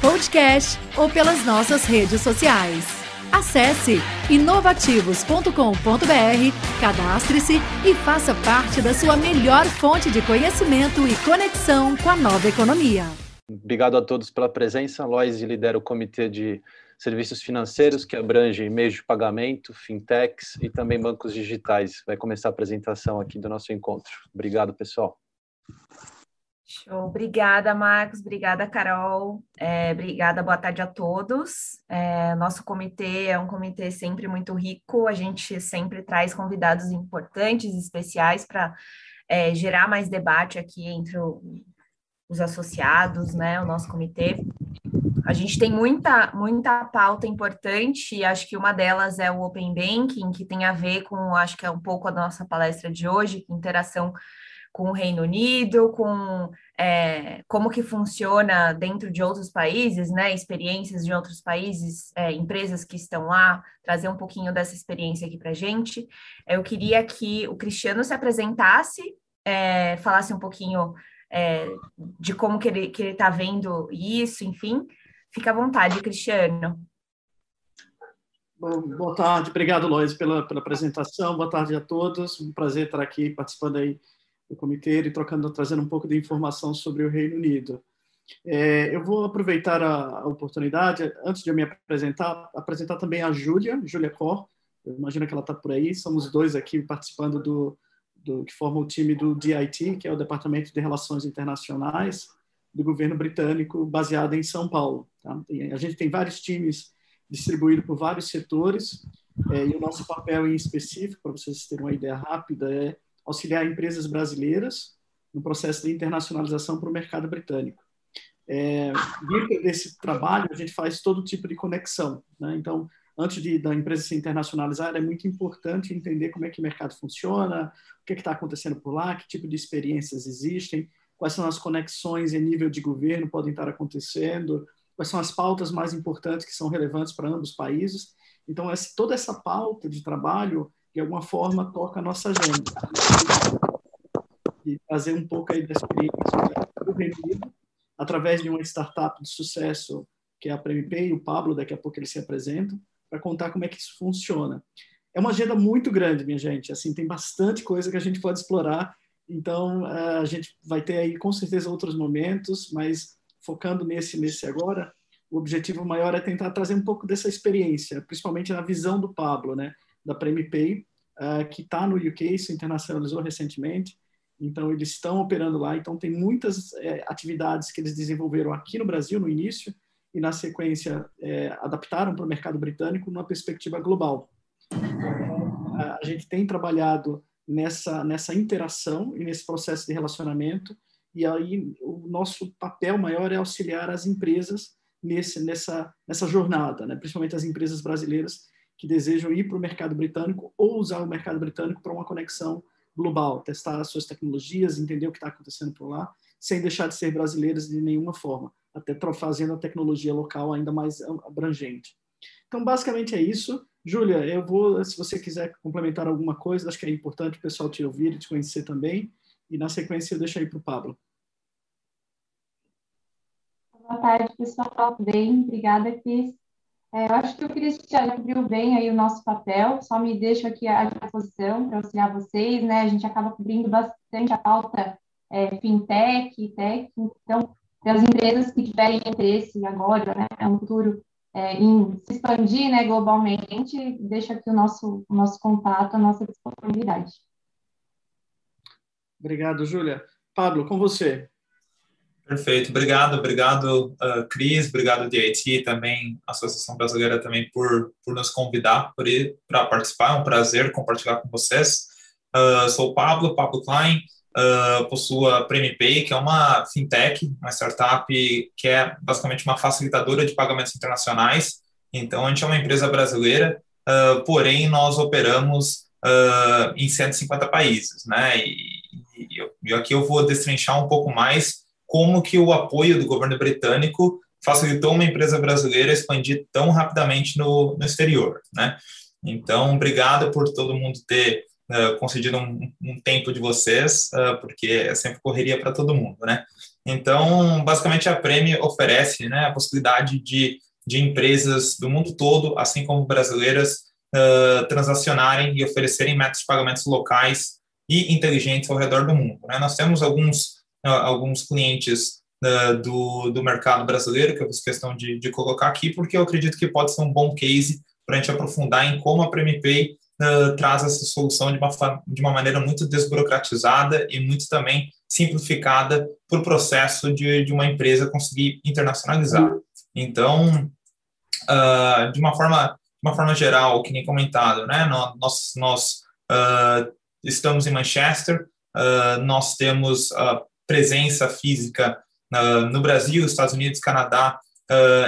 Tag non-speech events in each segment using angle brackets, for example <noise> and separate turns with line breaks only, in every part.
podcast ou pelas nossas redes sociais. Acesse inovativos.com.br, cadastre-se e faça parte da sua melhor fonte de conhecimento e conexão com a nova economia.
Obrigado a todos pela presença. Lois lidera o comitê de serviços financeiros, que abrange meios de pagamento, fintechs e também bancos digitais. Vai começar a apresentação aqui do nosso encontro. Obrigado, pessoal.
Show. Obrigada, Marcos. Obrigada, Carol. É, obrigada, boa tarde a todos. É, nosso comitê é um comitê sempre muito rico. A gente sempre traz convidados importantes, especiais, para é, gerar mais debate aqui entre o, os associados, né? O nosso comitê. A gente tem muita, muita pauta importante, acho que uma delas é o Open Banking, que tem a ver com, acho que é um pouco a nossa palestra de hoje, interação com o Reino Unido, com é, como que funciona dentro de outros países, né? Experiências de outros países, é, empresas que estão lá, trazer um pouquinho dessa experiência aqui para gente. Eu queria que o Cristiano se apresentasse, é, falasse um pouquinho é, de como que ele está que ele tá vendo isso, enfim, Fica à vontade, Cristiano.
Bom, boa tarde, obrigado, Lois, pela, pela apresentação. Boa tarde a todos. Um prazer estar aqui participando aí do comitê e trocando, trazendo um pouco de informação sobre o Reino Unido. É, eu vou aproveitar a, a, oportunidade, antes de eu me apresentar, apresentar também a Júlia, Júlia Cor. Eu imagino que ela está por aí. Somos dois aqui participando do, do que forma o time do DIT, que é o Departamento de Relações Internacionais do governo britânico, baseado em São Paulo. Tá? A gente tem vários times distribuídos por vários setores, é, e o nosso papel em específico, para vocês terem uma ideia rápida, é auxiliar empresas brasileiras no processo de internacionalização para o mercado britânico. É, dentro desse trabalho, a gente faz todo tipo de conexão. Né? Então, antes de, da empresa se internacionalizar, é muito importante entender como é que o mercado funciona, o que é está acontecendo por lá, que tipo de experiências existem, quais são as conexões em nível de governo podem estar acontecendo, quais são as pautas mais importantes que são relevantes para ambos os países. Então, toda essa pauta de trabalho, de alguma forma, toca a nossa agenda. E trazer um pouco aí da experiência do Reino Unido, através de uma startup de sucesso, que é a PremiPay, o Pablo, daqui a pouco ele se apresenta, para contar como é que isso funciona. É uma agenda muito grande, minha gente. Assim, tem bastante coisa que a gente pode explorar então, a gente vai ter aí com certeza outros momentos, mas focando nesse nesse agora, o objetivo maior é tentar trazer um pouco dessa experiência, principalmente na visão do Pablo, né, da PremiPay, uh, que está no UK, se internacionalizou recentemente. Então, eles estão operando lá. Então, tem muitas é, atividades que eles desenvolveram aqui no Brasil no início e, na sequência, é, adaptaram para o mercado britânico numa perspectiva global. Então, a gente tem trabalhado nessa, nessa interação e nesse processo de relacionamento. E aí o nosso papel maior é auxiliar as empresas nesse, nessa, nessa jornada, né? principalmente as empresas brasileiras que desejam ir para o mercado britânico ou usar o mercado britânico para uma conexão global, testar as suas tecnologias, entender o que está acontecendo por lá, sem deixar de ser brasileiras de nenhuma forma, até fazendo a tecnologia local ainda mais abrangente. Então, basicamente é isso. Júlia, eu vou, se você quiser complementar alguma coisa, acho que é importante o pessoal te ouvir e te conhecer também. E na sequência eu deixo aí para o Pablo.
Boa tarde, pessoal. Bem, obrigada, Cris. É, eu acho que o Cristiano cobriu bem aí o nosso papel, só me deixo aqui à disposição para auxiliar vocês, né? A gente acaba cobrindo bastante a pauta é, fintech, tech, então, das empresas que tiverem interesse agora, né, no futuro, é, em se expandir né, globalmente, deixa aqui o nosso, o nosso contato, a nossa disponibilidade.
Obrigado, Júlia. Pablo, com você.
Perfeito, obrigado, obrigado, uh, Cris, obrigado, DIT, também, Associação Brasileira também por, por nos convidar para participar, é um prazer compartilhar com vocês. Uh, sou o Pablo, Pablo Klein, uh, possua a PremiPay, que é uma fintech, uma startup que é basicamente uma facilitadora de pagamentos internacionais. Então, a gente é uma empresa brasileira, uh, porém, nós operamos em 150 países, né? E, e, e aqui eu vou destrinchar um pouco mais como que o apoio do governo britânico facilitou uma empresa brasileira expandir tão rapidamente no, no exterior, né? Então, obrigado por todo mundo ter uh, concedido um, um, tempo de vocês, uh, porque é sempre correria para todo mundo, né? Então, basicamente, a Premi oferece né, a possibilidade de, de empresas do mundo todo, assim como brasileiras, uh, transacionarem e oferecerem métodos de pagamentos locais e inteligentes ao redor do mundo. Né? Nós temos alguns, alguns clientes do, do mercado brasileiro, que eu fiz questão de, de colocar aqui, porque eu acredito que pode ser um bom case para a gente aprofundar em como a PremiPay uh, traz essa solução de uma, de uma maneira muito desburocratizada e muito também simplificada para o processo de, de uma empresa conseguir internacionalizar. Então, uh, de uma forma de uma forma geral, que nem comentado, né? Nós, nós uh, estamos em Manchester, nós temos presença física no Brasil, Estados Unidos, Canadá,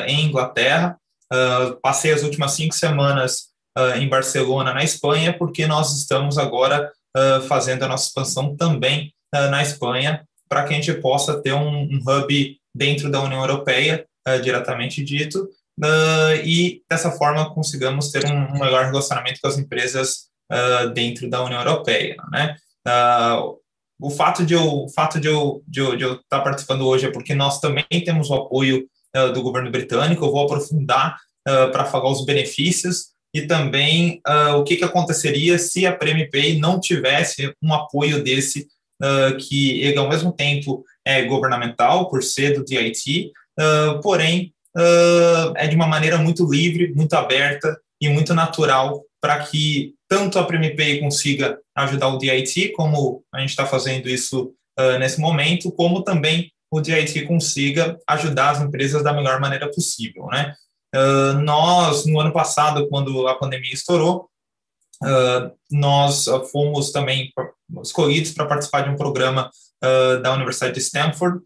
em Inglaterra, Uh, passei as últimas cinco semanas uh, em Barcelona, na Espanha, porque nós estamos agora uh, fazendo a nossa expansão também na Espanha, para que a gente possa ter um, um hub dentro da União Europeia, diretamente dito, e dessa forma consigamos ter um, um melhor relacionamento com as empresas dentro da União Europeia, né? O fato de eu, fato de eu, de eu, de eu estar participando hoje é porque nós também temos o apoio uh, do governo britânico. Eu vou aprofundar uh, para falar os benefícios e também uh, o que, que aconteceria se a PremiPay não tivesse um apoio desse, que ele, ao mesmo tempo, é governamental, por ser do DIT, porém, é de uma maneira muito livre, muito aberta e muito natural para que tanto a PremiPay consiga ajudar o DIT, como a gente está fazendo isso uh, nesse momento, como também o DIT consiga ajudar as empresas da melhor maneira possível, né? Uh, nós, no ano passado, quando a pandemia estourou, uh, nós fomos também escolhidos para participar de um programa uh, da Universidade de Stanford,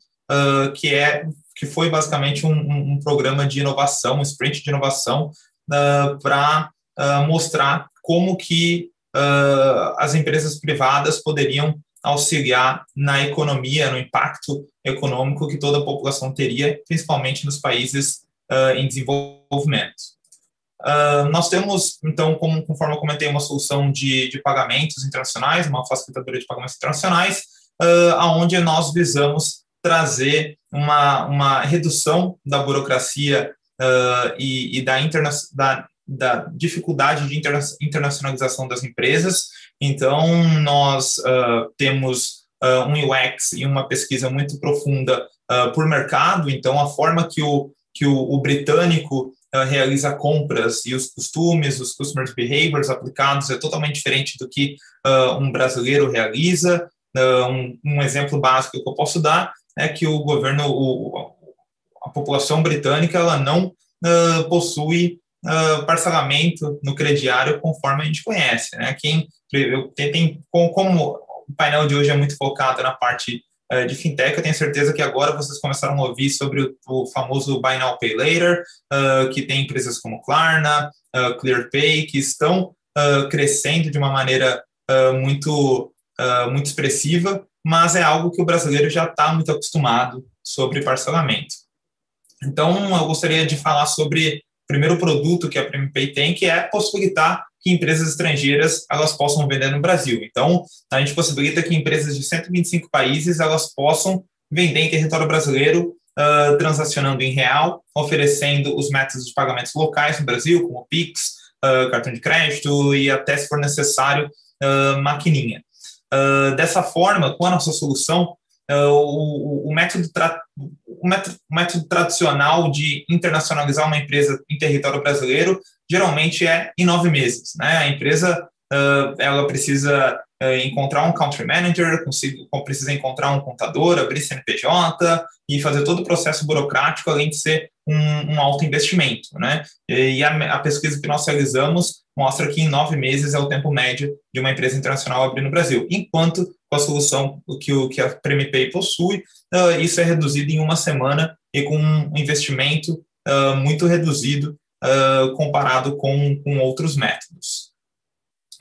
que é que foi basicamente um, um, programa de inovação, um sprint de inovação, para mostrar como que as empresas privadas poderiam auxiliar na economia, no impacto econômico que toda a população teria, principalmente nos países uh, em desenvolvimento. Uh, nós temos, então, como, conforme eu comentei, uma solução de, de pagamentos internacionais, uma facilitadora de pagamentos internacionais, uh, aonde nós visamos trazer uma, uma redução da burocracia uh, e, e da, interna da, da dificuldade de interna internacionalização das empresas. Então, nós uh, temos uh, um UX e uma pesquisa muito profunda uh, por mercado. Então, a forma que o, que o, o britânico realiza compras e os costumes, os customer behaviors aplicados é totalmente diferente do que um brasileiro realiza. Um, um, exemplo básico que eu posso dar é que o governo, o, a população britânica, ela não possui uh, parcelamento no crediário conforme a gente conhece. Né? Quem, eu, tem, como o painel de hoje é muito focado na parte uh, de fintech, eu tenho certeza que agora vocês começaram a ouvir sobre o, o famoso Buy Now Pay Later, uh, que tem empresas como Klarna, ClearPay, que estão crescendo de uma maneira muito, muito expressiva, mas é algo que o brasileiro já está muito acostumado sobre parcelamento. Então, eu gostaria de falar sobre primeiro produto que a PremiPay tem, que é possibilitar que empresas estrangeiras elas possam vender no Brasil. Então, a gente possibilita que empresas de 125 países elas possam vender em território brasileiro, uh, transacionando em real, oferecendo os métodos de pagamentos locais no Brasil, como Pix, uh, cartão de crédito e até, se for necessário, uh, maquininha. dessa forma, com a nossa solução, o, o, método o método, tradicional de internacionalizar uma empresa em território brasileiro geralmente é em nove meses. Né? A empresa uh, ela precisa uh, encontrar um country manager, precisa encontrar um contador, abrir CNPJ e fazer todo o processo burocrático, além de ser um, um alto investimento. Né? E a, a pesquisa que nós realizamos mostra que em nove meses é o tempo médio de uma empresa internacional abrir no Brasil, enquanto com a solução que, o, que a PremiPay possui, uh, isso é reduzido em uma semana e com um investimento uh, muito reduzido uh, comparado com, com outros métodos.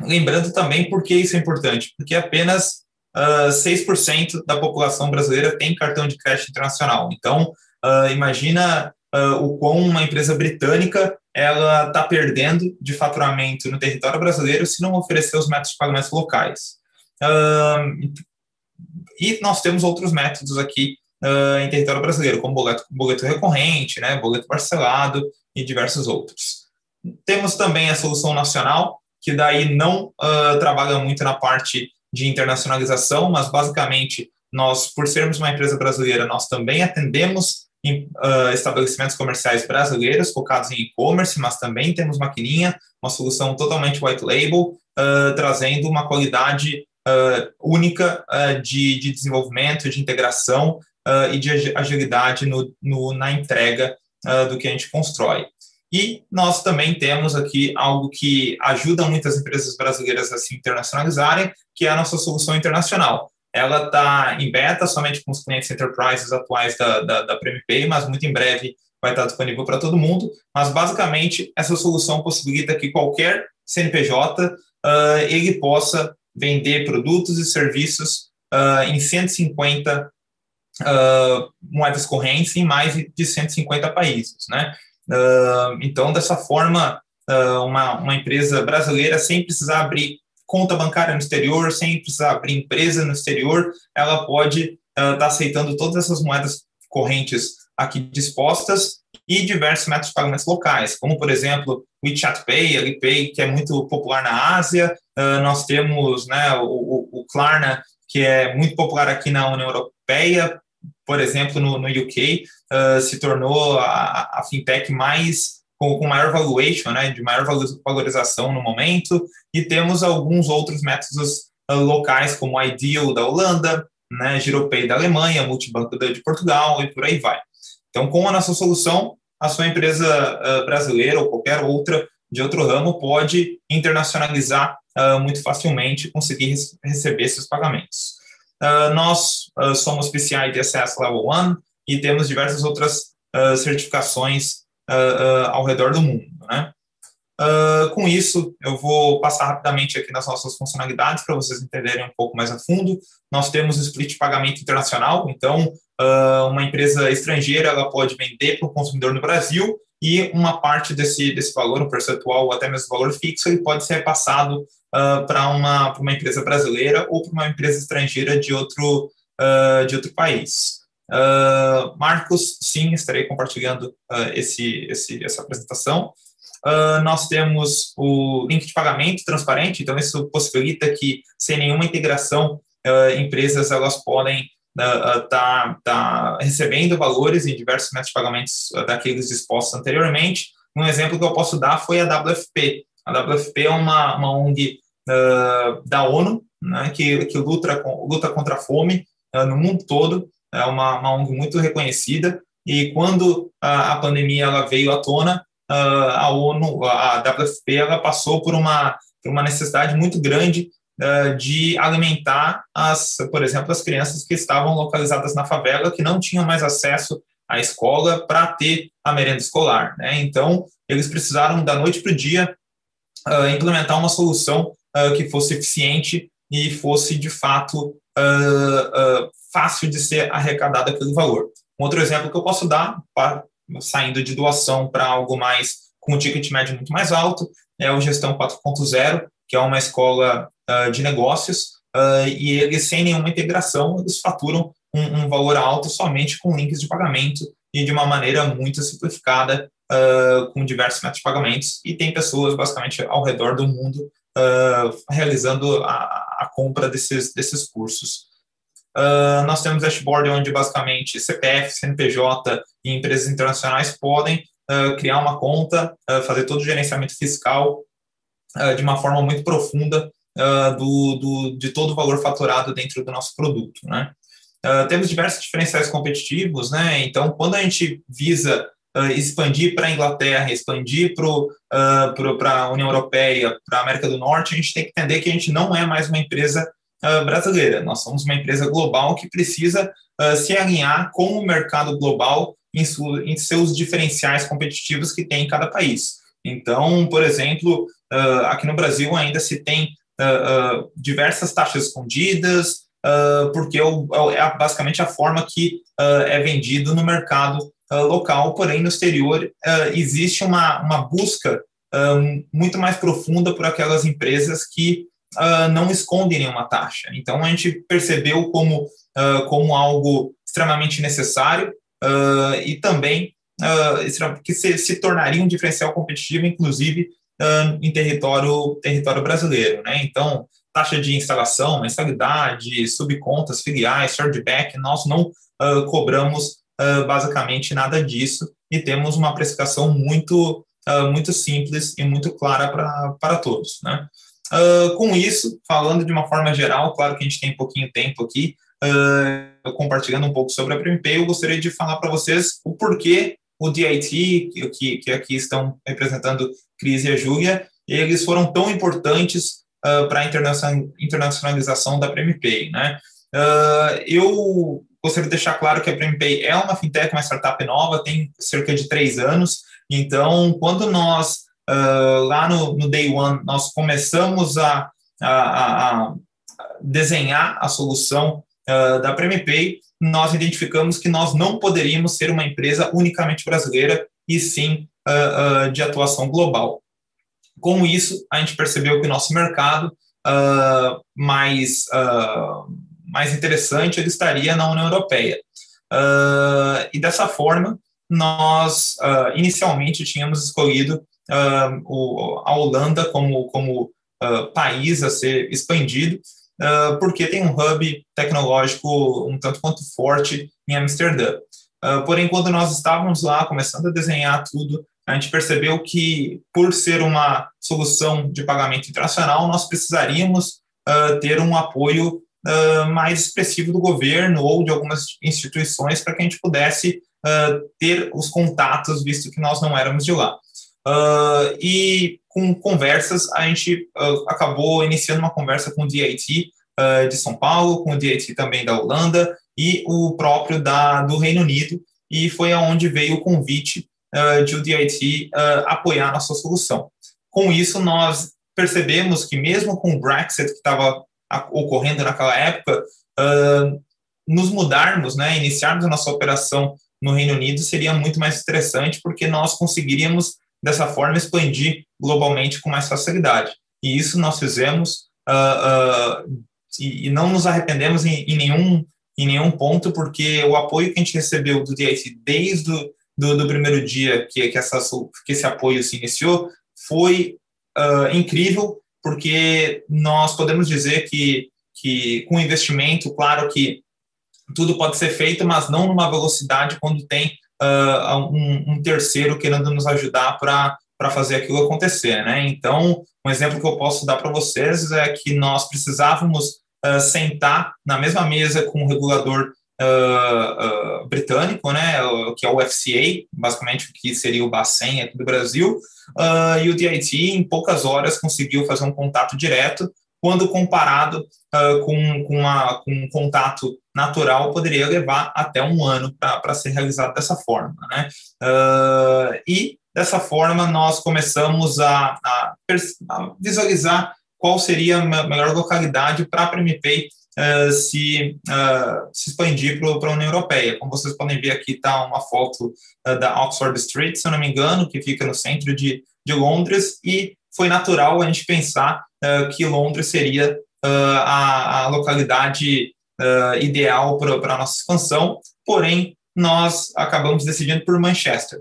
Lembrando também por que isso é importante, porque apenas uh, 6% da população brasileira tem cartão de crédito internacional. Então, imagina o quão uma empresa britânica ela está perdendo de faturamento no território brasileiro se não oferecer os métodos de pagamentos locais. E nós temos outros métodos aqui em território brasileiro, como boleto, boleto recorrente, né, boleto parcelado e diversos outros. Temos também a solução nacional, que daí não uh, trabalha muito na parte de internacionalização, mas basicamente nós, por sermos uma empresa brasileira, nós também atendemos em, uh, estabelecimentos comerciais brasileiros focados em e-commerce, mas também temos maquininha, uma solução totalmente white label, uh, trazendo uma qualidade uh, única de, de, desenvolvimento, de integração uh, e de agilidade no, no na entrega uh, do que a gente constrói. E nós também temos aqui algo que ajuda muitas empresas brasileiras a se internacionalizarem, que é a nossa solução internacional. Ela está em beta somente com os clientes enterprises atuais da, da, da mas muito em breve vai estar disponível para todo mundo. Mas, basicamente, essa solução possibilita que qualquer CNPJ uh, ele possa vender produtos e serviços uh, em 150 uh, moedas correntes em mais de 150 países, né? Uh, então, dessa forma, uma, uma empresa brasileira, sem precisar abrir conta bancária no exterior, sem precisar abrir empresa no exterior, ela pode estar tá aceitando todas essas moedas correntes aqui dispostas e diversos métodos de pagamentos locais, como, por exemplo, WeChat Pay, Alipay, que é muito popular na Ásia, nós temos né, o, o Klarna, que é muito popular aqui na União Europeia, por exemplo, no, no UK, uh, se tornou a, a, fintech mais com, com, maior valuation, né, de maior valorização no momento, e temos alguns outros métodos uh, locais, como Ideal da Holanda, né, Giropay da Alemanha, Multibanco de Portugal e por aí vai. Então, com a nossa solução, a sua empresa brasileira ou qualquer outra de outro ramo pode internacionalizar uh, muito facilmente, conseguir receber esses pagamentos. Uh, nós uh, somos PCI DSS Level 1 e temos diversas outras certificações ao redor do mundo. Né? com isso, eu vou passar rapidamente aqui nas nossas funcionalidades para vocês entenderem um pouco mais a fundo. Nós temos o split pagamento internacional, então, uma empresa estrangeira ela pode vender para o consumidor no Brasil e uma parte desse, desse valor, um percentual ou até mesmo valor fixo, ele pode ser passado uh, para uma, uma empresa brasileira ou para uma empresa estrangeira de outro, uh, de outro país. Uh, Marcos, sim, estarei compartilhando esse, esse, essa apresentação. nós temos o link de pagamento transparente, então isso possibilita que, sem nenhuma integração, empresas elas podem está tá, tá recebendo valores em diversos métodos de pagamentos daqueles dispostos anteriormente. Um exemplo que eu posso dar foi a WFP. A WFP é uma, uma ONG uh, da ONU né, que, que luta, luta contra a fome uh, no mundo todo. É uma, uma ONG muito reconhecida. E quando a, a pandemia ela veio à tona, uh, a ONU, a WFP, ela passou por uma, por uma necessidade muito grande de alimentar, as, por exemplo, as crianças que estavam localizadas na favela, que não tinham mais acesso à escola para ter a merenda escolar. Né? Então, eles precisaram, da noite para o dia, implementar uma solução uh, que fosse eficiente e fosse, de fato, uh, fácil de ser arrecadado aquele valor. Um outro exemplo que eu posso dar, saindo de doação para algo mais com um ticket médio muito mais alto, é o Gestão 4.0, que é uma escola uh, de negócios, uh, e eles, sem nenhuma integração, eles faturam um, um, valor alto somente com links de pagamento e de uma maneira muito simplificada, uh, com diversos métodos de pagamentos, e tem pessoas, basicamente, ao redor do mundo realizando a, a, compra desses, desses cursos. nós temos dashboard onde, basicamente, CPF, CNPJ e empresas internacionais podem criar uma conta, fazer todo o gerenciamento fiscal uh, de uma forma muito profunda uh, do, do, de todo o valor faturado dentro do nosso produto, né? Uh, temos diversos diferenciais competitivos, né? Então, quando a gente visa uh, expandir para a Inglaterra, expandir para a União Europeia, para a América do Norte, a gente tem que entender que a gente não é mais uma empresa uh, brasileira. Nós somos uma empresa global que precisa se alinhar com o mercado global em, su, em, seus diferenciais competitivos que tem em cada país. Então, por exemplo, aqui no Brasil ainda se tem diversas taxas escondidas, porque é, é, basicamente a forma que é vendido no mercado local, porém no exterior existe uma, uma busca muito mais profunda por aquelas empresas que uh, não escondem nenhuma taxa. Então, a gente percebeu como, uh, como algo extremamente necessário uh, e também que se, se, tornaria um diferencial competitivo, inclusive, em território, território brasileiro. Né? Então, taxa de instalação, mensalidade, subcontas, filiais, chargeback, nós não cobramos basicamente nada disso e temos uma precificação muito uh, muito simples e muito clara para todos. Né? Uh, com isso, falando de uma forma geral, claro que a gente tem pouquinho tempo aqui, uh, compartilhando um pouco sobre a PMP, eu gostaria de falar para vocês o porquê o DIT, que, que aqui estão representando Cris e a Júlia, eles foram tão importantes uh, para a internacionalização da PMP. Né? eu gostaria de deixar claro que a PMP é uma fintech, uma startup nova, tem cerca de três anos, então, quando nós, uh, lá no, no, Day One, nós começamos a, a, a desenhar a solução uh, da PremiPay, nós identificamos que nós não poderíamos ser uma empresa unicamente brasileira e sim uh, de atuação global. Com isso, a gente percebeu que o nosso mercado mais, mais interessante ele estaria na União Europeia. e dessa forma, nós uh, inicialmente tínhamos escolhido uh, o, a Holanda como, como uh, país a ser expandido, porque tem um hub tecnológico um tanto quanto forte em Amsterdã. porém, quando nós estávamos lá começando a desenhar tudo, a gente percebeu que, por ser uma solução de pagamento internacional, nós precisaríamos ter um apoio mais expressivo do governo ou de algumas instituições para que a gente pudesse uh, ter os contatos, visto que nós não éramos de lá. Uh, e com conversas, a gente uh, acabou iniciando uma conversa com o DIT de São Paulo, com o DIT também da Holanda e o próprio da, do Reino Unido, e foi aonde veio o convite de o DIT apoiar a nossa solução. Com isso, nós percebemos que mesmo com o Brexit que estava ocorrendo naquela época, nos mudarmos, né, iniciarmos a nossa operação no Reino Unido seria muito mais interessante, porque nós conseguiríamos, dessa forma, expandir globalmente com mais facilidade. E isso nós fizemos uh, uh, e, e, não nos arrependemos em, em, nenhum, em nenhum ponto, porque o apoio que a gente recebeu do DIT desde o do, do primeiro dia que, que, essa, que esse apoio se iniciou foi uh, incrível, porque nós podemos dizer que, que com investimento, claro que tudo pode ser feito, mas não numa velocidade quando tem uh, um, um, terceiro querendo nos ajudar para fazer aquilo acontecer, né? Então, um exemplo que eu posso dar para vocês é que nós precisávamos uh, sentar na mesma mesa com o regulador uh, britânico, né? Que é o FCA, basicamente o que seria o Bacen aqui do Brasil, e o DIT em poucas horas conseguiu fazer um contato direto quando comparado uh, com, com, uma, com, um contato natural, poderia levar até um ano para ser realizado dessa forma. Né? Uh, e, dessa forma, nós começamos a, a, a visualizar qual seria a melhor localidade para a PremiPay uh, se, uh, se expandir para a União Europeia. Como vocês podem ver aqui está uma foto uh, da Oxford Street, se eu não me engano, que fica no centro de, de Londres, e foi natural a gente pensar uh, que Londres seria uh, a, a, localidade uh, ideal para a nossa expansão, porém, nós acabamos decidindo por Manchester.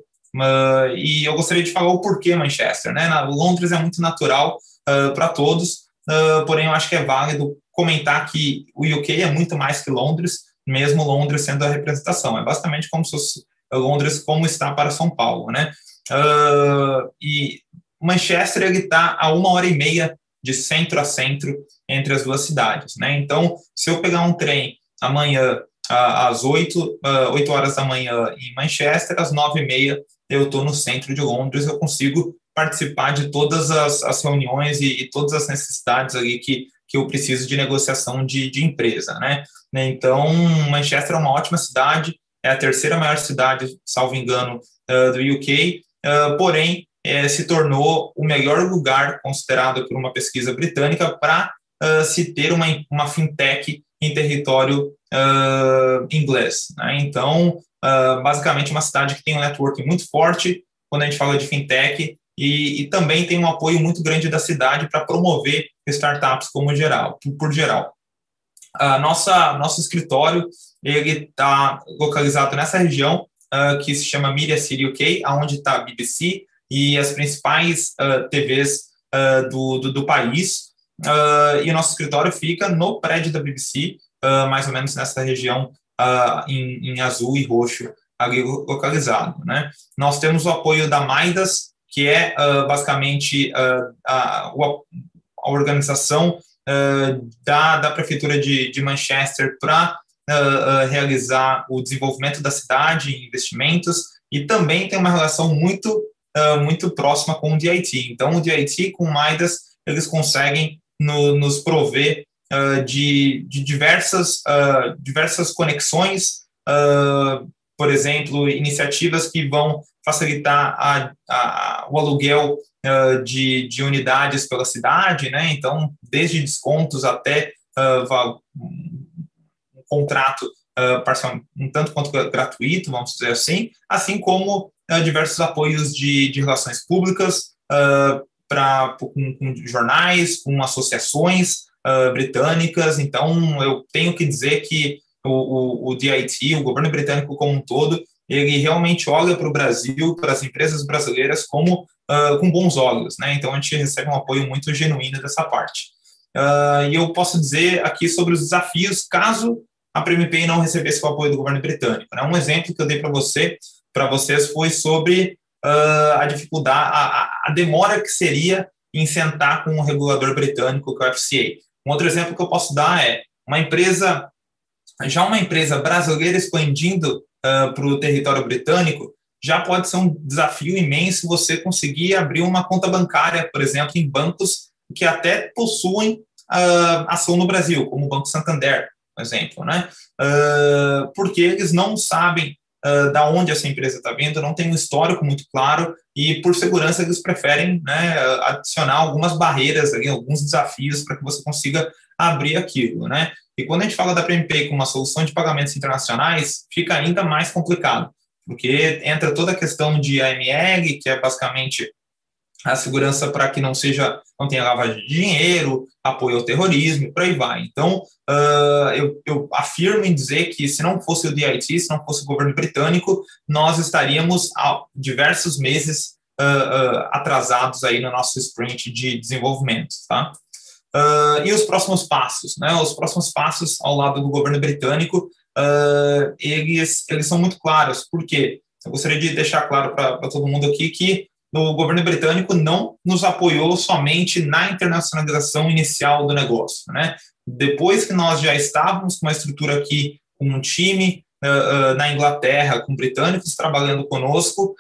e eu gostaria de falar o porquê Manchester. Né? Na, Londres é muito natural para todos, porém, eu acho que é válido comentar que o UK é muito mais que Londres, mesmo Londres sendo a representação. É basicamente como se Londres como está para São Paulo, né? Uh, e Manchester ele está a uma hora e meia de centro a centro entre as duas cidades, né? Então, se eu pegar um trem amanhã às 8, 8 horas da manhã em Manchester, às 9 e meia eu estou no centro de Londres, eu consigo participar de todas as, as reuniões e, e, todas as necessidades ali que, que eu preciso de negociação de, de empresa, né? Então, Manchester é uma ótima cidade, é a terceira maior cidade, salvo engano, uh, do UK, uh, porém, é, se tornou o melhor lugar considerado por uma pesquisa britânica para se ter uma, uma fintech em território inglês. Né? Então, basicamente, uma cidade que tem um network muito forte quando a gente fala de fintech e, e também tem um apoio muito grande da cidade para promover startups como geral, por geral. A nossa nosso escritório ele está localizado nessa região uh, que se chama Media City UK, aonde está a BBC e as principais uh, TVs uh, do, do, do, país. e o nosso escritório fica no prédio da BBC, mais ou menos nessa região em, em, azul e roxo ali localizado. Né? Nós temos o apoio da Maidas, que é basicamente a, a organização uh, da, da Prefeitura de, de Manchester para uh, uh, realizar o desenvolvimento da cidade, investimentos, e também tem uma relação muito, muito próxima com o DIT. Então, o DIT com o Maidas, eles conseguem no, nos prover de, de diversas, diversas conexões, por exemplo, iniciativas que vão facilitar a, a, o aluguel uh, de, de, unidades pela cidade, né? Então, desde descontos até uh, um contrato uh, parcial, um tanto quanto gratuito, vamos dizer assim, assim como diversos apoios de, de relações públicas para com, com, jornais, com associações britânicas. Então, eu tenho que dizer que o, o, o DIT, o governo britânico como um todo, ele realmente olha para o Brasil, para as empresas brasileiras, como uh, com bons olhos, né? Então a gente recebe um apoio muito genuíno dessa parte. Uh, e eu posso dizer aqui sobre os desafios caso a PMPay não recebesse o apoio do governo britânico. Né? Um exemplo que eu dei para você, para vocês, foi sobre uh, a dificuldade, a, a, demora que seria em sentar com o um regulador britânico, que é o FCA. Um outro exemplo que eu posso dar é uma empresa, já uma empresa brasileira expandindo uh, para o território britânico, já pode ser um desafio imenso você conseguir abrir uma conta bancária, por exemplo, em bancos que até possuem uh, ação no Brasil, como o Banco Santander, por exemplo, né? Uh, porque eles não sabem uh, da onde essa empresa está vindo, não tem um histórico muito claro e, por segurança, eles preferem né, adicionar algumas barreiras, ali, alguns desafios para que você consiga abrir aquilo, né? E quando a gente fala da PMP com uma solução de pagamentos internacionais, fica ainda mais complicado, porque entra toda a questão de AML, que é basicamente a segurança para que não seja, não tenha lavagem de dinheiro, apoio ao terrorismo, por aí vai. Então, uh, eu, eu, afirmo em dizer que se não fosse o DIT, se não fosse o governo britânico, nós estaríamos há diversos meses uh, uh, atrasados aí no nosso sprint de desenvolvimento, tá? E os próximos passos, né? Os próximos passos ao lado do governo britânico, eles, eles são muito claros. Por quê? Eu gostaria de deixar claro para todo mundo aqui que o governo britânico não nos apoiou somente na internacionalização inicial do negócio, né? Depois que nós já estávamos com uma estrutura aqui, com um time uh, na Inglaterra, com britânicos trabalhando conosco,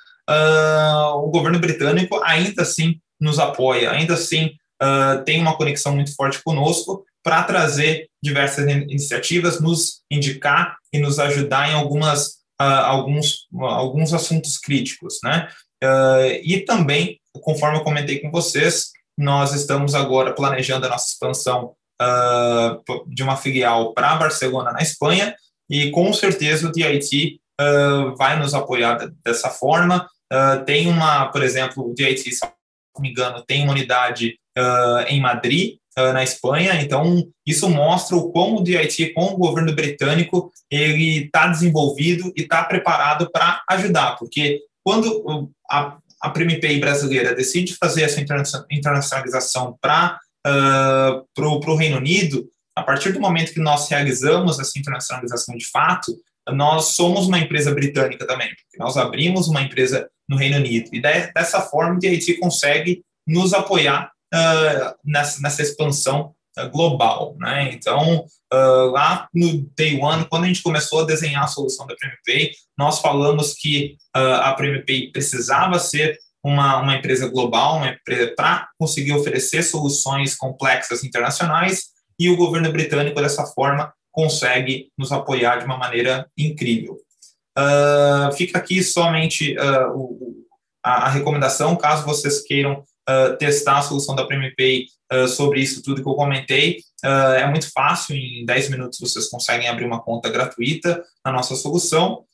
o governo britânico ainda assim nos apoia, ainda assim uh, tem uma conexão muito forte conosco para trazer diversas iniciativas, nos indicar e nos ajudar em algumas, uh, alguns, alguns assuntos críticos. Né? Uh, e também, conforme eu comentei com vocês, nós estamos agora planejando a nossa expansão uh, de uma filial para Barcelona, na Espanha, e com certeza o DIT uh, vai nos apoiar dessa forma. tem uma, por exemplo, o DIT, se não me engano, tem uma unidade em Madrid, na Espanha. Então, isso mostra o como o DIT, com o governo britânico, ele está desenvolvido e está preparado para ajudar, porque quando a, a PrimPay brasileira decide fazer essa internacionalização para uh, o Reino Unido, a partir do momento que nós realizamos essa internacionalização de fato, nós somos uma empresa britânica também, porque nós abrimos uma empresa no Reino Unido. E dessa forma, o DIT consegue nos apoiar uh, nessa, nessa expansão global. Né? Então, uh, lá no Day One, quando a gente começou a desenhar a solução da PremiPay, nós falamos que a PremiPay precisava ser uma, uma empresa global, uma empresa para conseguir oferecer soluções complexas internacionais, e o governo britânico, dessa forma, consegue nos apoiar de uma maneira incrível. Uh, fica aqui somente uh, o, a, a, recomendação, caso vocês queiram uh, testar a solução da PremiPay sobre isso tudo que eu comentei, é muito fácil, em 10 minutos vocês conseguem abrir uma conta gratuita na nossa solução,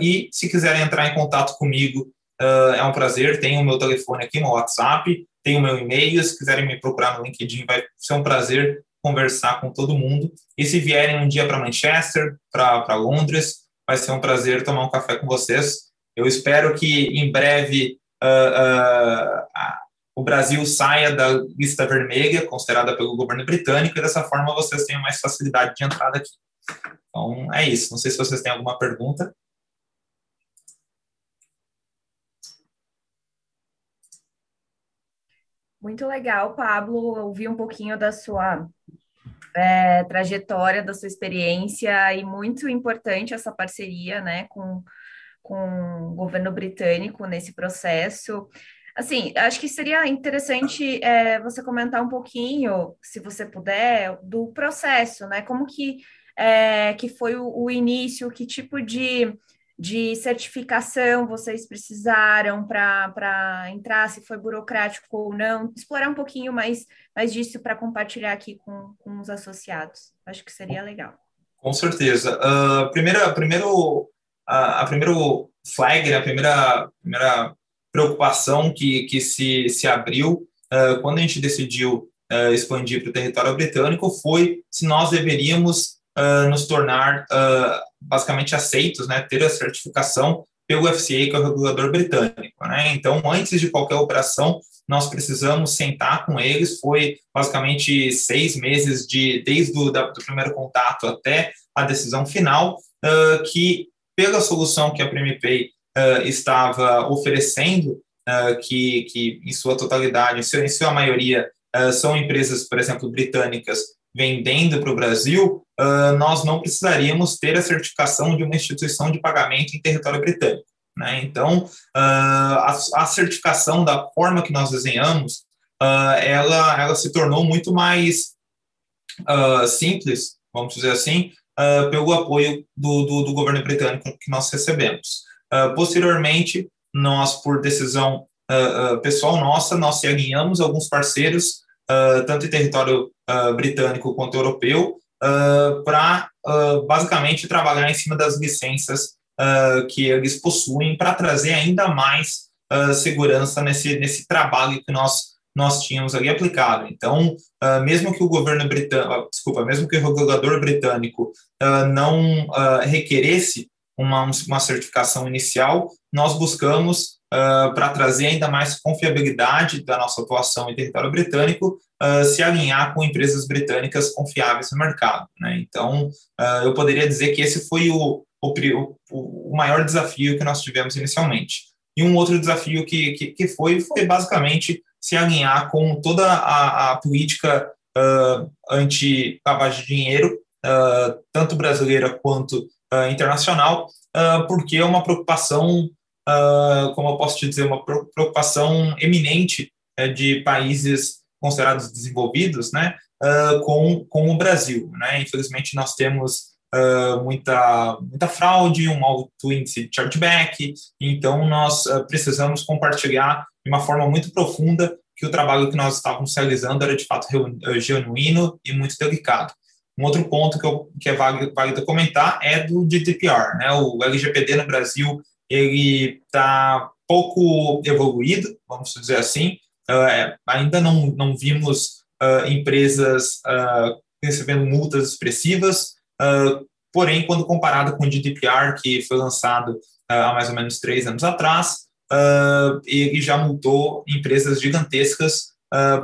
e se quiserem entrar em contato comigo, é um prazer, tem o meu telefone aqui, meu WhatsApp, tem o meu e-mail, se quiserem me procurar no LinkedIn, vai ser um prazer conversar com todo mundo. E se vierem um dia para Manchester, para Londres, vai ser um prazer tomar um café com vocês. Eu espero que em breve uh, uh, o Brasil saia da lista vermelha, considerada pelo governo britânico, e dessa forma vocês tenham mais facilidade de entrada aqui. Então, é isso. Não sei se vocês têm alguma pergunta.
Muito legal, Pablo, ouvir um pouquinho da sua é, trajetória, da sua experiência, e muito importante essa parceria né, com, com o governo britânico nesse processo. Assim, acho que seria interessante é, você comentar um pouquinho, se você puder, do processo, né? Como que, é, que foi o, o início, que tipo de de certificação vocês precisaram para entrar, se foi burocrático ou não, explorar um pouquinho mais, mais disso para compartilhar aqui com, com os associados. Acho que seria legal.
Com certeza. Uh, primeira, primeiro, a, a primeiro flag, né, a primeira, primeira preocupação que, que se, se abriu uh, quando a gente decidiu uh, expandir para o território britânico foi se nós deveríamos nos tornar basicamente aceitos, né, ter a certificação pelo FCA, que é o regulador britânico. Né? Então, antes de qualquer operação, nós precisamos sentar com eles. Foi basicamente seis meses de desde o da, do primeiro contato até a decisão final, uh, que pela solução que a PremiPay uh, estava oferecendo, uh, que, que em sua totalidade, em sua maioria, são empresas, por exemplo, britânicas vendendo para o Brasil, uh, nós não precisaríamos ter a certificação de uma instituição de pagamento em território britânico. Né? Então, uh, a, a, certificação da forma que nós desenhamos, uh, ela, ela se tornou muito mais simples, vamos dizer assim, pelo apoio do, do, do, governo britânico que nós recebemos. Posteriormente, nós, por decisão pessoal nossa, nós se alinhamos alguns parceiros, tanto em território britânico quanto europeu, uh, para uh, basicamente trabalhar em cima das licenças uh, que eles possuem para trazer ainda mais segurança nesse, nesse trabalho que nós nós tínhamos ali aplicado. Então, uh, mesmo que o governo britânico, desculpa, mesmo que o regulador britânico uh, não uh, requeresse uma, uma certificação inicial, nós buscamos uh, para trazer ainda mais confiabilidade da nossa atuação em território britânico, uh, se alinhar com empresas britânicas confiáveis no mercado. Né? Então, uh, eu poderia dizer que esse foi o, o, o, maior desafio que nós tivemos inicialmente. E um outro desafio que, que, que foi, foi basicamente se alinhar com toda a, a política anti-lavagem de dinheiro, tanto brasileira quanto internacional, porque é uma preocupação uh, como eu posso te dizer, uma preocupação eminente uh, de países considerados desenvolvidos, né, uh, com, com o Brasil. Né? Infelizmente, nós temos uh, muita, muita fraude, um alto índice de chargeback, então nós precisamos compartilhar de uma forma muito profunda que o trabalho que nós estávamos realizando era de fato genuíno e muito delicado. Um outro ponto que, eu, que é válido, válido comentar é do GDPR. Né? O LGPD no Brasil ele está pouco evoluído, vamos dizer assim. Uh, ainda não, não vimos uh, empresas uh, recebendo multas expressivas, porém, quando comparado com o GDPR, que foi lançado há mais ou menos três anos atrás, ele já multou empresas gigantescas,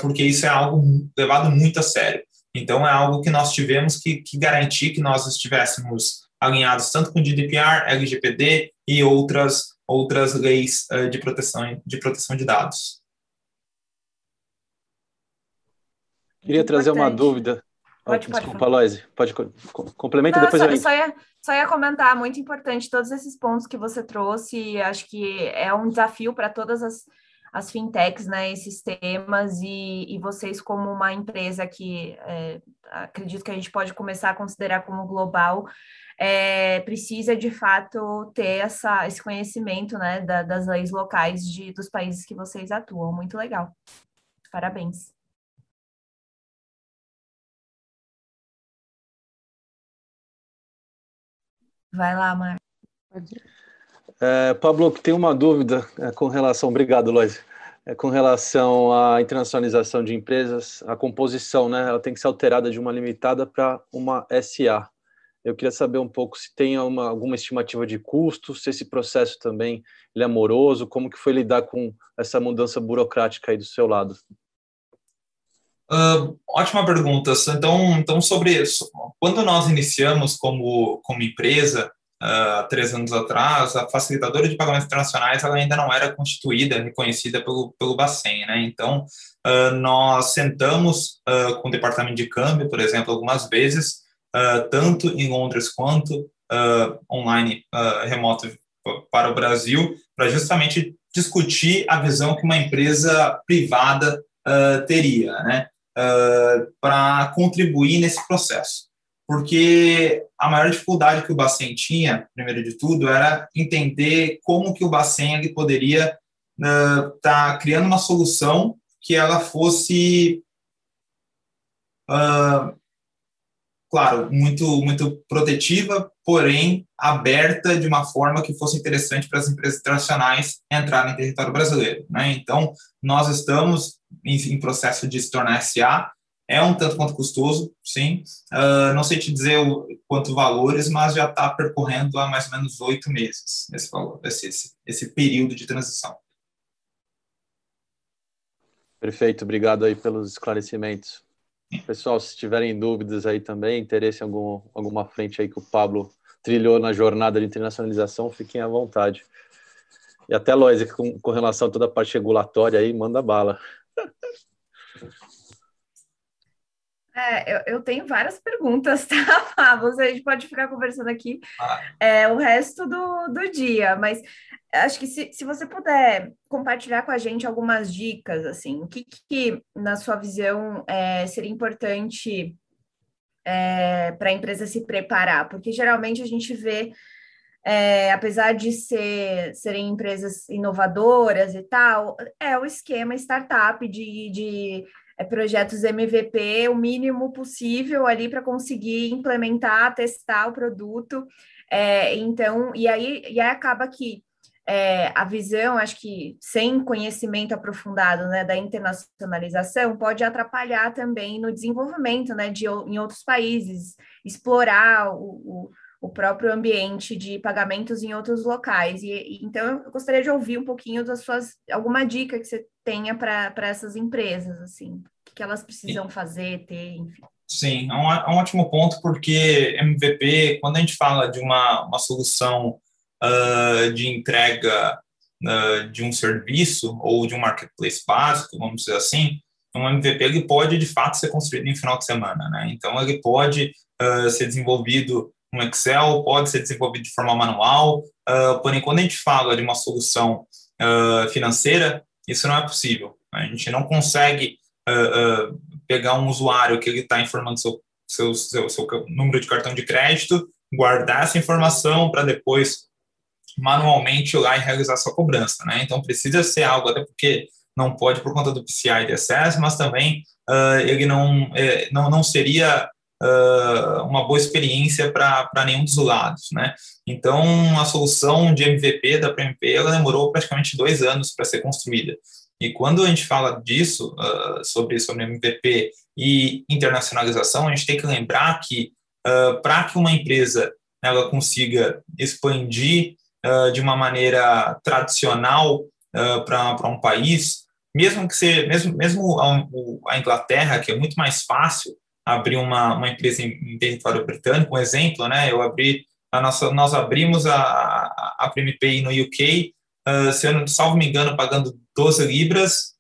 porque isso é algo levado muito a sério. Então, é algo que nós tivemos que, que garantir que nós estivéssemos alinhados tanto com o GDPR, LGPD e outras, outras leis uh, de, proteção, de proteção de dados.
Queria trazer uma dúvida. Pode, oh, desculpa, Loise, pode complementa depois
só, eu... só, ia, só ia comentar, muito importante todos esses pontos que você trouxe, acho que é um desafio para todas as, as fintechs, né, esses temas, e, e vocês, como uma empresa que é, acredito que a gente pode começar a considerar como global, é, precisa de fato ter essa, esse conhecimento né, da, das leis locais de, dos países que vocês atuam. Muito legal. Parabéns. Vai lá, Mar.
É, Pablo, que tem uma dúvida é, com relação. Obrigado, Lois. É, com relação à internacionalização de empresas, a composição, né? Ela tem que ser alterada de uma limitada para uma SA. Eu queria saber um pouco se tem uma, alguma estimativa de custo, se esse processo também ele é moroso, como que foi lidar com essa mudança burocrática aí do seu lado?
Uh, ótima pergunta. Então, então sobre isso, quando nós iniciamos como, como empresa, uh, há três anos atrás, a facilitadora de pagamentos internacionais ela ainda não era constituída, reconhecida pelo, pelo Bacen, né? Então, uh, nós sentamos com o departamento de câmbio, por exemplo, algumas vezes, tanto em Londres quanto online, remoto para o Brasil, para justamente discutir a visão que uma empresa privada teria, né? uh, para contribuir nesse processo. Porque a maior dificuldade que o Bacen tinha, primeiro de tudo, era entender como que o Bacen ele poderia estar uh, tá criando uma solução que ela fosse uh, claro, muito, muito protetiva, porém aberta de uma forma que fosse interessante para as empresas internacionais entrarem em território brasileiro. Né? Então, nós estamos em, em, processo de se tornar SA, é um tanto quanto custoso, sim. Uh, não sei te dizer o, quanto valores, mas já está percorrendo há mais ou menos oito meses esse, valor, esse, esse, esse período de transição.
Perfeito, obrigado aí pelos esclarecimentos. Pessoal, se tiverem dúvidas aí também, interesse em algum, alguma frente aí que o Pablo trilhou na jornada de internacionalização, fiquem à vontade. E até, Lois, com, com relação a toda a parte regulatória aí, manda bala. <laughs>
É, eu, eu, tenho várias perguntas, <laughs> tá, Pablo? A gente pode ficar conversando aqui ah. é, o resto do, do dia, mas acho que se, se você puder compartilhar com a gente algumas dicas, assim, o que, que na sua visão, é, seria importante é, para a empresa se preparar? Porque geralmente a gente vê, é, apesar de ser, serem empresas inovadoras e tal, é o esquema startup de, de projetos MVP o mínimo possível ali para conseguir implementar, testar o produto. É, então, e aí, e aí acaba que é, a visão, acho que sem conhecimento aprofundado né, da internacionalização, pode atrapalhar também no desenvolvimento né, de, em outros países, explorar o, o, o próprio ambiente de pagamentos em outros locais. E, e, então, eu gostaria de ouvir um pouquinho das suas, alguma dica que você tenha para essas empresas, assim, o que, elas precisam Sim. fazer, ter, enfim.
Sim, é um, é um ótimo ponto, porque MVP, quando a gente fala de uma, uma solução uh, de entrega uh, de um serviço ou de um marketplace básico, vamos dizer assim, um MVP ele pode de fato ser construído em final de semana, né? Então ele pode uh, ser desenvolvido no Excel, pode ser desenvolvido de forma manual, porém quando a gente fala de uma solução financeira, isso não é possível. A gente não consegue pegar um usuário que ele está informando seu, seu, seu, seu número de cartão de crédito, guardar essa informação para depois manualmente ir lá e realizar sua cobrança, né? Então precisa ser algo, até porque não pode por conta do PCI DSS, mas também uh, ele não, eh, não, não seria uh, uma boa experiência para nenhum dos lados, né? Então a solução de MVP da PMP ela demorou praticamente dois anos para ser construída. E quando a gente fala disso, uh, sobre, sobre MVP e internacionalização, a gente tem que lembrar que para que uma empresa ela consiga expandir uh, de uma maneira tradicional uh, para um país, mesmo que seja, mesmo, mesmo a, a, Inglaterra, que é muito mais fácil abrir uma, uma empresa em, em território britânico, um exemplo, né? Eu abri, a nossa, nós abrimos a, a, a no UK, uh, se eu não salvo me engano, pagando 12 libras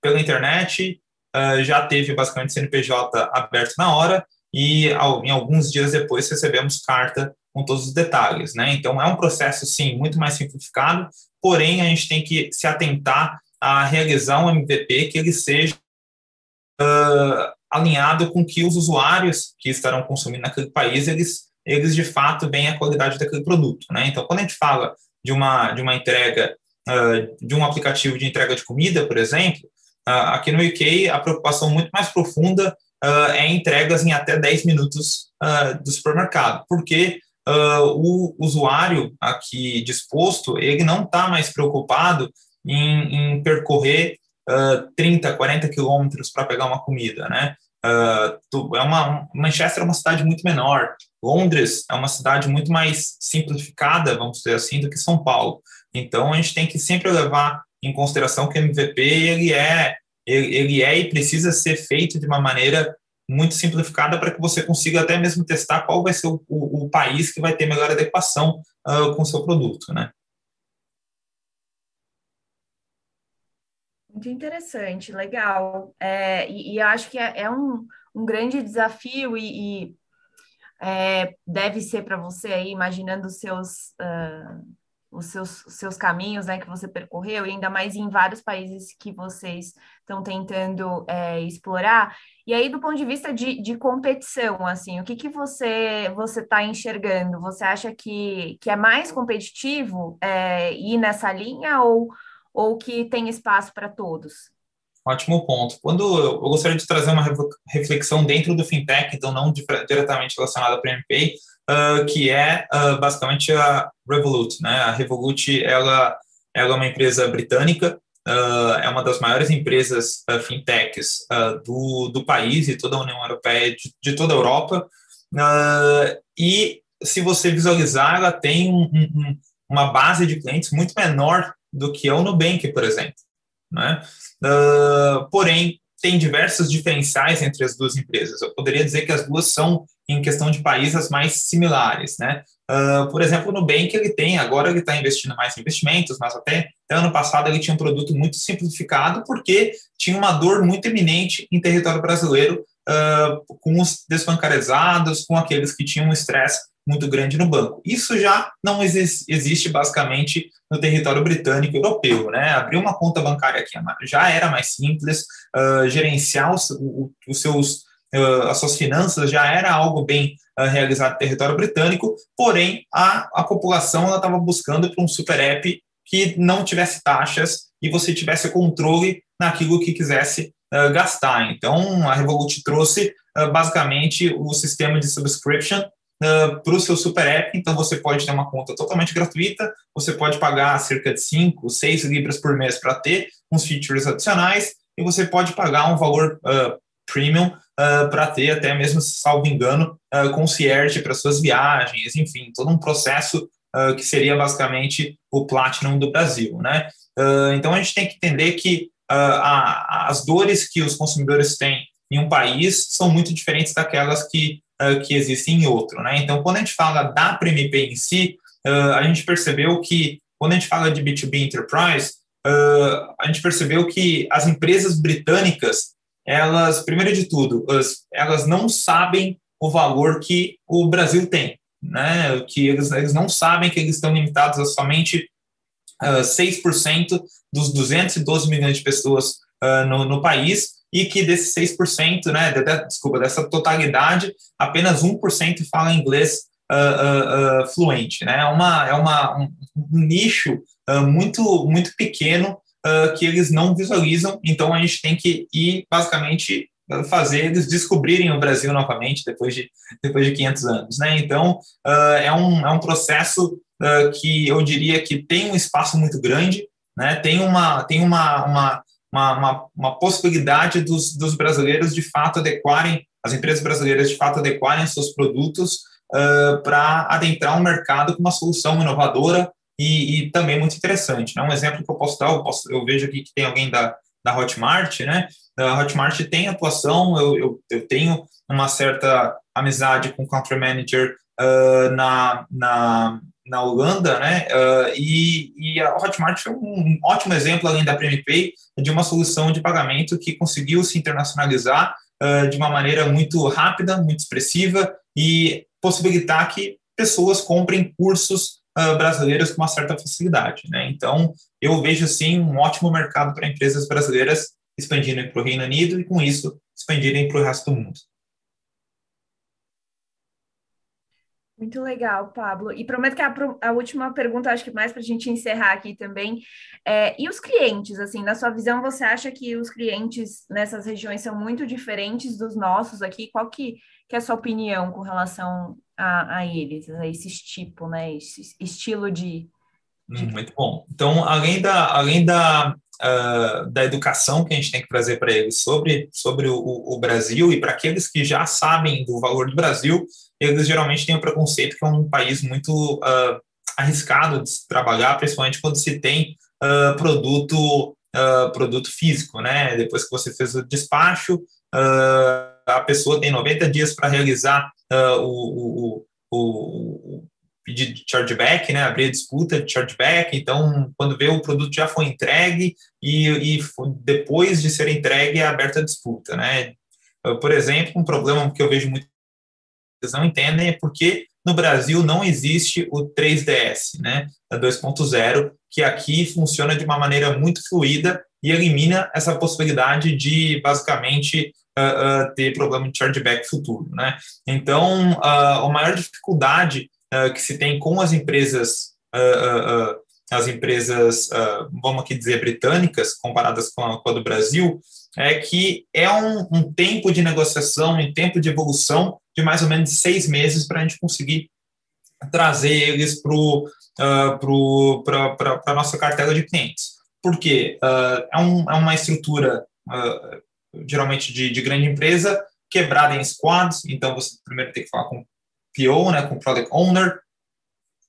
pela internet, uh, já teve basicamente CNPJ aberto na hora, e ao, em alguns dias depois recebemos carta com todos os detalhes, né? Então é um processo sim muito mais simplificado, porém a gente tem que se atentar a realizar um MVP que ele seja uh, alinhado com que os usuários que estarão consumindo naquele país, eles, eles de fato veem a qualidade daquele produto. Né? Então, quando a gente fala de uma, de uma entrega, uh, de um aplicativo de entrega de comida, por exemplo, uh, aqui no UK a preocupação muito mais profunda é entregas em até 10 minutos do supermercado, porque o usuário aqui disposto, ele não está mais preocupado em, em percorrer uh, 30, 40 quilômetros para pegar uma comida, né? Uh, é uma, Manchester é uma cidade muito menor, Londres é uma cidade muito mais simplificada, vamos dizer assim, do que São Paulo. Então a gente tem que sempre levar em consideração que o MVP ele é ele, ele é e precisa ser feito de uma maneira muito simplificada para que você consiga até mesmo testar qual vai ser o, o, o país que vai ter melhor adequação uh, com o seu produto, né?
Muito interessante, legal. É, e, e, acho que é, é um, um, grande desafio e, e é, deve ser para você aí, imaginando os seus, uh, os seus, os seus caminhos né, que você percorreu, e ainda mais em vários países que vocês estão tentando é, explorar. E aí, do ponto de vista de, de competição, assim, o que, que você você está enxergando? Você acha que, que é mais competitivo é, ir nessa linha ou ou que tem espaço para todos?
Ótimo ponto. Quando eu gostaria de trazer uma reflexão dentro do fintech, então não diretamente relacionada para o MPay, uh, que é uh, basicamente a Revolut. Né? A Revolut ela, ela é uma empresa britânica, uh, é uma das maiores empresas fintechs do, do país e toda a União Europeia, de, de toda a Europa. e se você visualizar, ela tem um, um, uma base de clientes muito menor do que é o Nubank, por exemplo. Né? Uh, porém, tem diversos diferenciais entre as duas empresas. Eu poderia dizer que as duas são, em questão de países, mais similares. Né? Uh, por exemplo, o Nubank ele tem, agora ele está investindo mais em investimentos, mas até, até ano passado ele tinha um produto muito simplificado porque tinha uma dor muito eminente em território brasileiro uh, com os desbancarizados, com aqueles que tinham um estresse muito grande no banco. Isso já não existe basicamente no território britânico europeu. Né? Abrir uma conta bancária aqui já era mais simples, uh, gerenciar os, os seus, uh, as suas finanças já era algo bem uh, realizado no território britânico, porém a, a população estava buscando por um super app que não tivesse taxas e você tivesse controle naquilo que quisesse gastar. Então, a Revolut trouxe basicamente o sistema de subscription uh, para o seu super app. Então, você pode ter uma conta totalmente gratuita, você pode pagar cerca de 5, 6 libras por mês para ter uns features adicionais, e você pode pagar um valor uh, premium uh, para ter até mesmo, salvo engano, uh, concierge para suas viagens, enfim, todo um processo que seria basicamente o Platinum do Brasil, né? então, a gente tem que entender que a, as dores que os consumidores têm em um país são muito diferentes daquelas que uh, que existem em outro. Né? Então, quando a gente fala da PremiPay em si, uh, a gente percebeu que, quando a gente fala de B2B Enterprise, uh, a gente percebeu que as empresas britânicas, elas, primeiro de tudo, elas, elas não sabem o valor que o Brasil tem, né? que eles, eles não sabem que eles estão limitados a somente uh, 6% dos 212 milhões de pessoas uh, no, no país, e que desses 6%, né, de, de, desculpa, dessa totalidade, apenas 1% fala inglês uh, uh, uh, fluente, né? É uma, é uma, um, um nicho muito, muito pequeno que eles não visualizam, então a gente tem que ir, basicamente, fazer eles descobrirem o Brasil novamente depois de, depois de 500 anos, né? Então, é, um, é um processo que eu diria que tem um espaço muito grande, né? Tem uma, tem uma, uma uma, uma, uma possibilidade dos, dos brasileiros de fato adequarem, as empresas brasileiras de fato adequarem seus produtos uh, para adentrar um mercado com uma solução inovadora e, e, também muito interessante. Né? Um exemplo que eu posso dar, eu, posso, eu vejo aqui que tem alguém da, da Hotmart, né? A Hotmart tem atuação, eu, eu, eu tenho uma certa amizade com o country manager uh, na, na, na Holanda, né? Uh, e, e, a Hotmart foi um ótimo exemplo, além da PremiPay, de uma solução de pagamento que conseguiu se internacionalizar uh, de uma maneira muito rápida, muito expressiva e possibilitar que pessoas comprem cursos uh, brasileiras com uma certa facilidade. Né? Então, eu vejo, sim, um ótimo mercado para empresas brasileiras expandirem para o Reino Unido e, com isso, expandirem para o resto do mundo.
Muito legal, Pablo. E prometo que a, a última pergunta, acho que mais para a gente encerrar aqui também, é, e os clientes, assim, na sua visão, você acha que os clientes nessas regiões são muito diferentes dos nossos aqui? Qual que, que é a sua opinião com relação a, a eles, a esse tipo, né, esse estilo de...
de... Hum, muito bom. Então, além da, além da, uh, da educação que a gente tem que trazer para eles sobre, sobre o, o Brasil e para aqueles que já sabem do valor do Brasil, eles geralmente têm o preconceito que é um país muito uh, arriscado de se trabalhar, principalmente quando se tem uh, produto produto físico, né? Depois que você fez o despacho, a pessoa tem 90 dias para realizar o, o, o, pedido de chargeback, né? Abrir disputa de chargeback. Então, quando vê o produto já foi entregue e, e depois de ser entregue é aberta a disputa, né? Por exemplo, um problema que eu vejo muito não entendem é porque no Brasil não existe o 3DS, né, a 2.0, que aqui funciona de uma maneira muito fluida e elimina essa possibilidade de, basicamente, uh, uh, ter problema de chargeback futuro. Né? Então, uh, a maior dificuldade que se tem com as empresas, as empresas, vamos aqui dizer, britânicas, comparadas com a, com a do Brasil, é que é um, um tempo de negociação, um tempo de evolução de mais ou menos seis meses para a gente conseguir trazer eles para uh, a nossa cartela de clientes. Por quê? Uh, é, um, é uma estrutura, uh, geralmente, de, de grande empresa, quebrada em squads, então você primeiro tem que falar com PO, né, com Product Owner,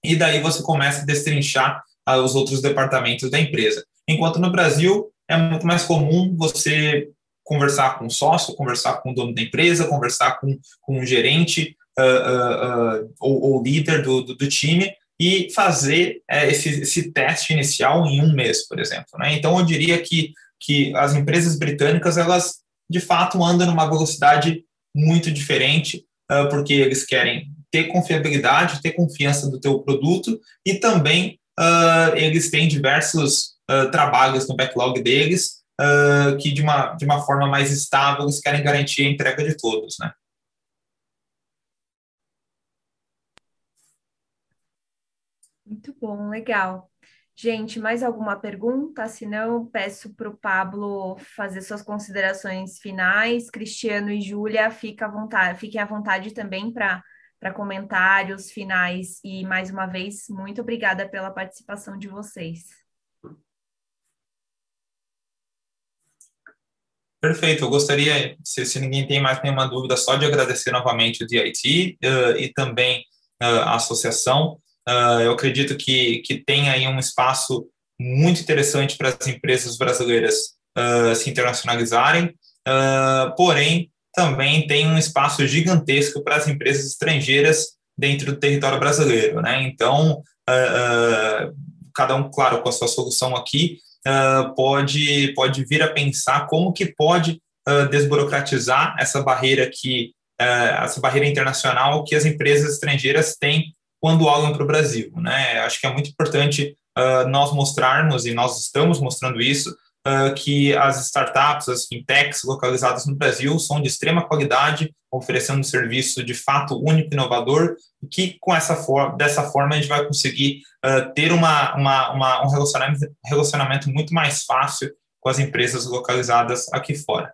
e daí você começa a destrinchar uh, os outros departamentos da empresa. Enquanto no Brasil é muito mais comum você conversar com o sócio, conversar com o dono da empresa, conversar com, com um gerente uh, uh, uh, ou, ou, líder do, do, do, time e fazer esse, esse teste inicial em um mês, por exemplo. Né? Então, eu diria que, que as empresas britânicas, elas, de fato, andam numa velocidade muito diferente, porque eles querem ter confiabilidade, ter confiança do teu produto e também eles têm diversos trabalhos no backlog deles uh, que de uma, de uma forma mais estável eles querem garantir a entrega de todos, né?
Muito bom, legal. Gente, mais alguma pergunta? Se não, peço para o Pablo fazer suas considerações finais. Cristiano e Júlia, à vontade, fiquem à vontade também para para comentários finais. E mais uma vez, muito obrigada pela participação de vocês.
Perfeito, eu gostaria, se, se, ninguém tem mais nenhuma dúvida, só de agradecer novamente o DIT uh, e também uh, a associação. Uh, eu acredito que, que tem aí um espaço muito interessante para as empresas brasileiras se internacionalizarem, porém, também tem um espaço gigantesco para as empresas estrangeiras dentro do território brasileiro. Né? Então, cada um, claro, com a sua solução aqui, uh, pode, pode vir a pensar como que pode uh, desburocratizar essa barreira que uh, essa barreira internacional que as empresas estrangeiras têm quando olham para o Brasil. Né? Acho que é muito importante nós mostrarmos, e nós estamos mostrando isso, uh, que as startups, as fintechs localizadas no Brasil são de extrema qualidade, oferecendo um serviço de fato único e inovador, e que com essa forma, dessa forma a gente vai conseguir uh, ter uma, uma, uma, um relacionamento, relacionamento muito mais fácil com as empresas localizadas aqui fora.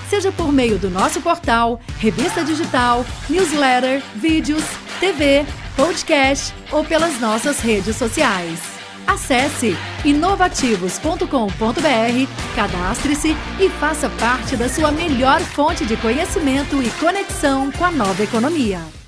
seja por meio do nosso portal, revista digital, newsletter, vídeos, TV, podcast ou pelas nossas redes sociais. Acesse inovativos.com.br, cadastre-se e faça parte da sua melhor fonte de conhecimento e conexão com a nova economia.